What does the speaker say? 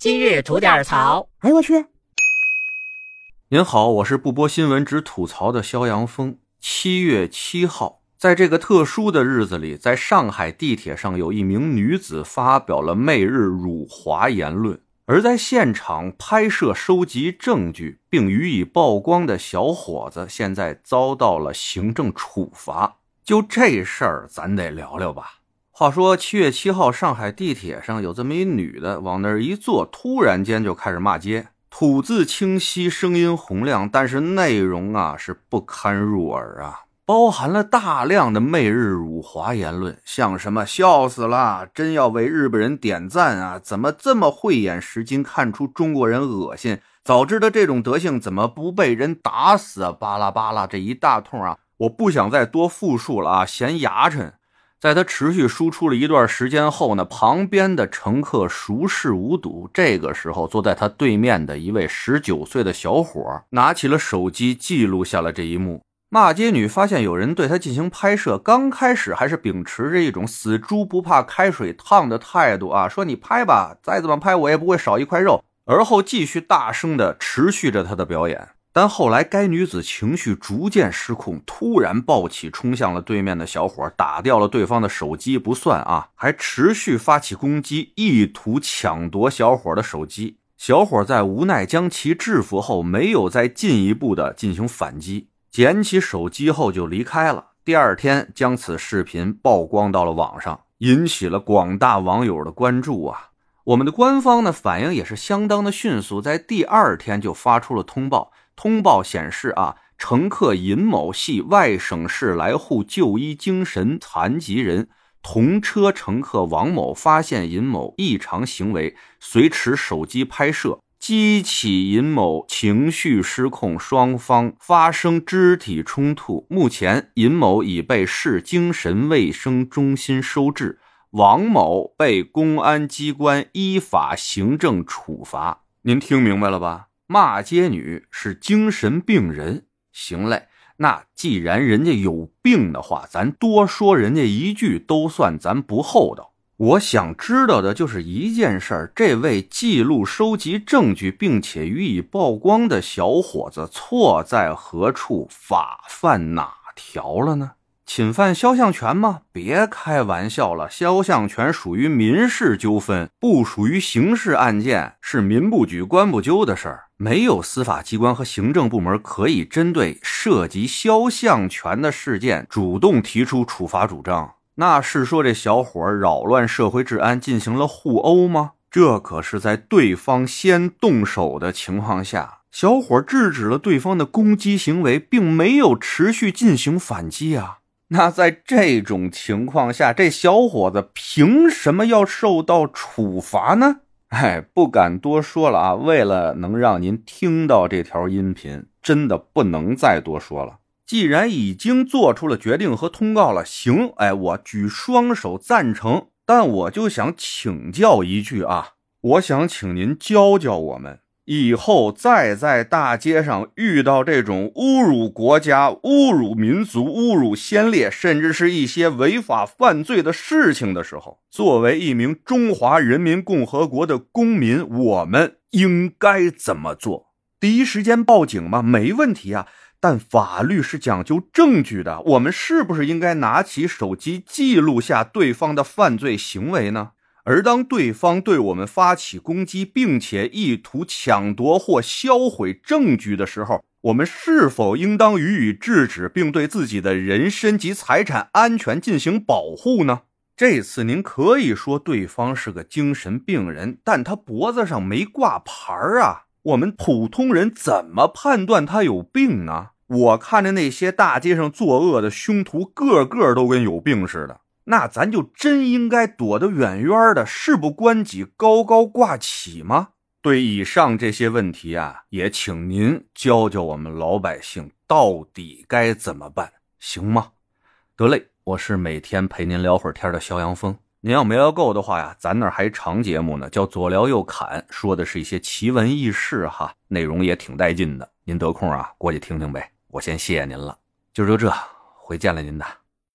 今日吐点槽。哎呦我去！您好，我是不播新闻只吐槽的肖阳峰。七月七号，在这个特殊的日子里，在上海地铁上，有一名女子发表了媚日辱华言论，而在现场拍摄、收集证据并予以曝光的小伙子，现在遭到了行政处罚。就这事儿，咱得聊聊吧。话说七月七号，上海地铁上有这么一女的，往那儿一坐，突然间就开始骂街，吐字清晰，声音洪亮，但是内容啊是不堪入耳啊，包含了大量的媚日辱华言论，像什么笑死了，真要为日本人点赞啊，怎么这么慧眼识金，看出中国人恶心，早知道这种德行，怎么不被人打死啊？巴拉巴拉这一大通啊，我不想再多复述了啊，嫌牙碜。在他持续输出了一段时间后呢，旁边的乘客熟视无睹。这个时候，坐在他对面的一位十九岁的小伙拿起了手机，记录下了这一幕。骂街女发现有人对她进行拍摄，刚开始还是秉持着一种死猪不怕开水烫的态度啊，说你拍吧，再怎么拍我也不会少一块肉。而后继续大声的持续着她的表演。但后来，该女子情绪逐渐失控，突然暴起，冲向了对面的小伙，打掉了对方的手机不算啊，还持续发起攻击，意图抢夺小伙的手机。小伙在无奈将其制服后，没有再进一步的进行反击，捡起手机后就离开了。第二天，将此视频曝光到了网上，引起了广大网友的关注啊。我们的官方呢，反应也是相当的迅速，在第二天就发出了通报。通报显示，啊，乘客尹某系外省市来沪就医精神残疾人，同车乘客王某发现尹某异常行为，随持手机拍摄，激起尹某情绪失控，双方发生肢体冲突。目前，尹某已被市精神卫生中心收治，王某被公安机关依法行政处罚。您听明白了吧？骂街女是精神病人，行嘞。那既然人家有病的话，咱多说人家一句都算咱不厚道。我想知道的就是一件事儿：这位记录、收集证据并且予以曝光的小伙子错在何处？法犯哪条了呢？侵犯肖像权吗？别开玩笑了，肖像权属于民事纠纷，不属于刑事案件，是民不举、官不究的事儿。没有司法机关和行政部门可以针对涉及肖像权的事件主动提出处罚主张。那是说这小伙扰乱社会治安，进行了互殴吗？这可是在对方先动手的情况下，小伙制止了对方的攻击行为，并没有持续进行反击啊。那在这种情况下，这小伙子凭什么要受到处罚呢？哎，不敢多说了啊！为了能让您听到这条音频，真的不能再多说了。既然已经做出了决定和通告了，行，哎，我举双手赞成。但我就想请教一句啊，我想请您教教我们。以后再在大街上遇到这种侮辱国家、侮辱民族、侮辱先烈，甚至是一些违法犯罪的事情的时候，作为一名中华人民共和国的公民，我们应该怎么做？第一时间报警吗？没问题啊，但法律是讲究证据的，我们是不是应该拿起手机记录下对方的犯罪行为呢？而当对方对我们发起攻击，并且意图抢夺或销毁证据的时候，我们是否应当予以制止，并对自己的人身及财产安全进行保护呢？这次您可以说对方是个精神病人，但他脖子上没挂牌儿啊，我们普通人怎么判断他有病呢？我看着那些大街上作恶的凶徒，个个都跟有病似的。那咱就真应该躲得远远的，事不关己高高挂起吗？对以上这些问题啊，也请您教教我们老百姓到底该怎么办，行吗？得嘞，我是每天陪您聊会儿天的肖阳峰。您要没聊够的话呀，咱那儿还长节目呢，叫左聊右侃，说的是一些奇闻异事哈，内容也挺带劲的。您得空啊，过去听听呗。我先谢谢您了，就就这，回见了您的。